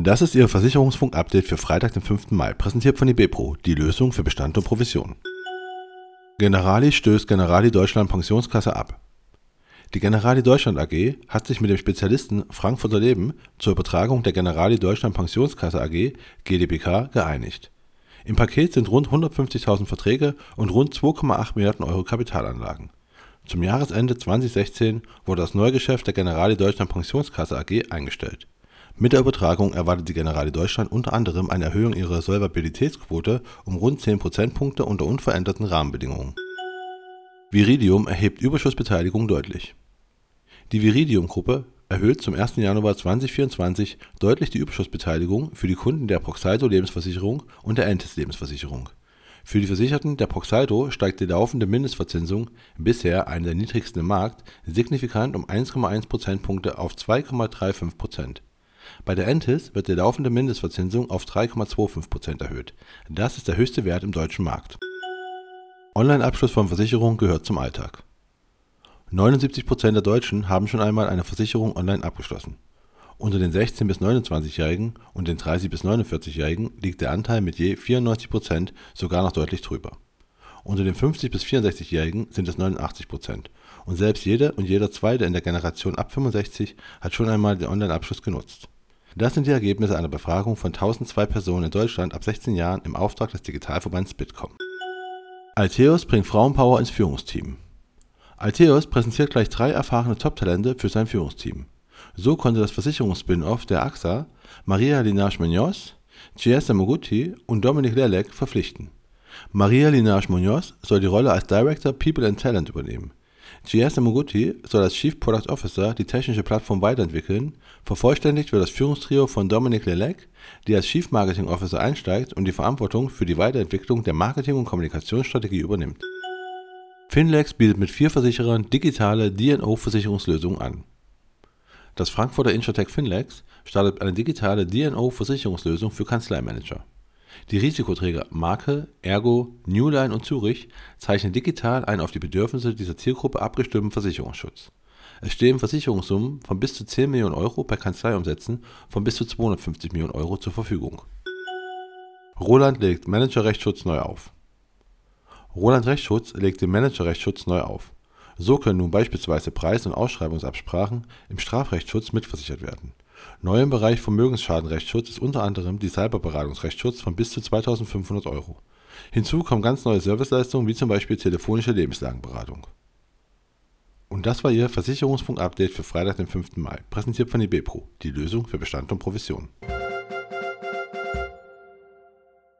Das ist Ihr Versicherungsfunk-Update für Freitag, den 5. Mai, präsentiert von IBPRO, die Lösung für Bestand und Provision. Generali stößt Generali Deutschland Pensionskasse ab. Die Generali Deutschland AG hat sich mit dem Spezialisten Frankfurter Leben zur Übertragung der Generali Deutschland Pensionskasse AG GdBK geeinigt. Im Paket sind rund 150.000 Verträge und rund 2,8 Milliarden Euro Kapitalanlagen. Zum Jahresende 2016 wurde das Neugeschäft der Generali Deutschland Pensionskasse AG eingestellt mit der Übertragung erwartet die Generali Deutschland unter anderem eine Erhöhung ihrer Solvabilitätsquote um rund 10 Prozentpunkte unter unveränderten Rahmenbedingungen. Viridium erhebt Überschussbeteiligung deutlich. Die Viridium-Gruppe erhöht zum 1. Januar 2024 deutlich die Überschussbeteiligung für die Kunden der Proxalto Lebensversicherung und der Entis Lebensversicherung. Für die Versicherten der Proxalto steigt die laufende Mindestverzinsung, bisher eine der niedrigsten im Markt, signifikant um 1,1 Prozentpunkte auf 2,35 Prozent. Bei der Entis wird die laufende Mindestverzinsung auf 3,25% erhöht. Das ist der höchste Wert im deutschen Markt. Online-Abschluss von Versicherungen gehört zum Alltag. 79% der Deutschen haben schon einmal eine Versicherung online abgeschlossen. Unter den 16- bis 29-Jährigen und den 30- bis 49-Jährigen liegt der Anteil mit je 94% sogar noch deutlich drüber. Unter den 50- bis 64-Jährigen sind es 89% Und selbst jede und jeder Zweite in der Generation ab 65 hat schon einmal den Online-Abschluss genutzt. Das sind die Ergebnisse einer Befragung von 1002 Personen in Deutschland ab 16 Jahren im Auftrag des Digitalverbands Bitkom. Alteus bringt Frauenpower ins Führungsteam. Alteus präsentiert gleich drei erfahrene Top-Talente für sein Führungsteam. So konnte das Versicherungsspin-off der AXA Maria Linage Munoz, Chiesa Moguti und Dominik Lelek verpflichten. Maria Linage Munoz soll die Rolle als Director People and Talent übernehmen. GS Moguti soll als Chief Product Officer die technische Plattform weiterentwickeln, vervollständigt wird das Führungstrio von Dominic Lelec, die als Chief Marketing Officer einsteigt und die Verantwortung für die Weiterentwicklung der Marketing- und Kommunikationsstrategie übernimmt. Finlex bietet mit vier Versicherern digitale DNO-Versicherungslösungen an. Das Frankfurter Insurtech Finlex startet eine digitale DNO-Versicherungslösung für Kanzleimanager. Die Risikoträger Marke, Ergo, Newline und Zurich zeichnen digital einen auf die Bedürfnisse dieser Zielgruppe abgestimmten Versicherungsschutz. Es stehen Versicherungssummen von bis zu 10 Millionen Euro bei Kanzleiumsätzen von bis zu 250 Millionen Euro zur Verfügung. Roland legt Managerrechtsschutz neu auf. Roland Rechtsschutz legt den Managerrechtsschutz neu auf. So können nun beispielsweise Preis- und Ausschreibungsabsprachen im Strafrechtsschutz mitversichert werden Neu im Bereich Vermögensschadenrechtsschutz ist unter anderem die Cyberberatungsrechtsschutz von bis zu 2.500 Euro. Hinzu kommen ganz neue Serviceleistungen wie zum Beispiel telefonische Lebenslagenberatung. Und das war Ihr Versicherungsfunk-Update für Freitag, den 5. Mai, präsentiert von IBPRO, die Lösung für Bestand und Provision.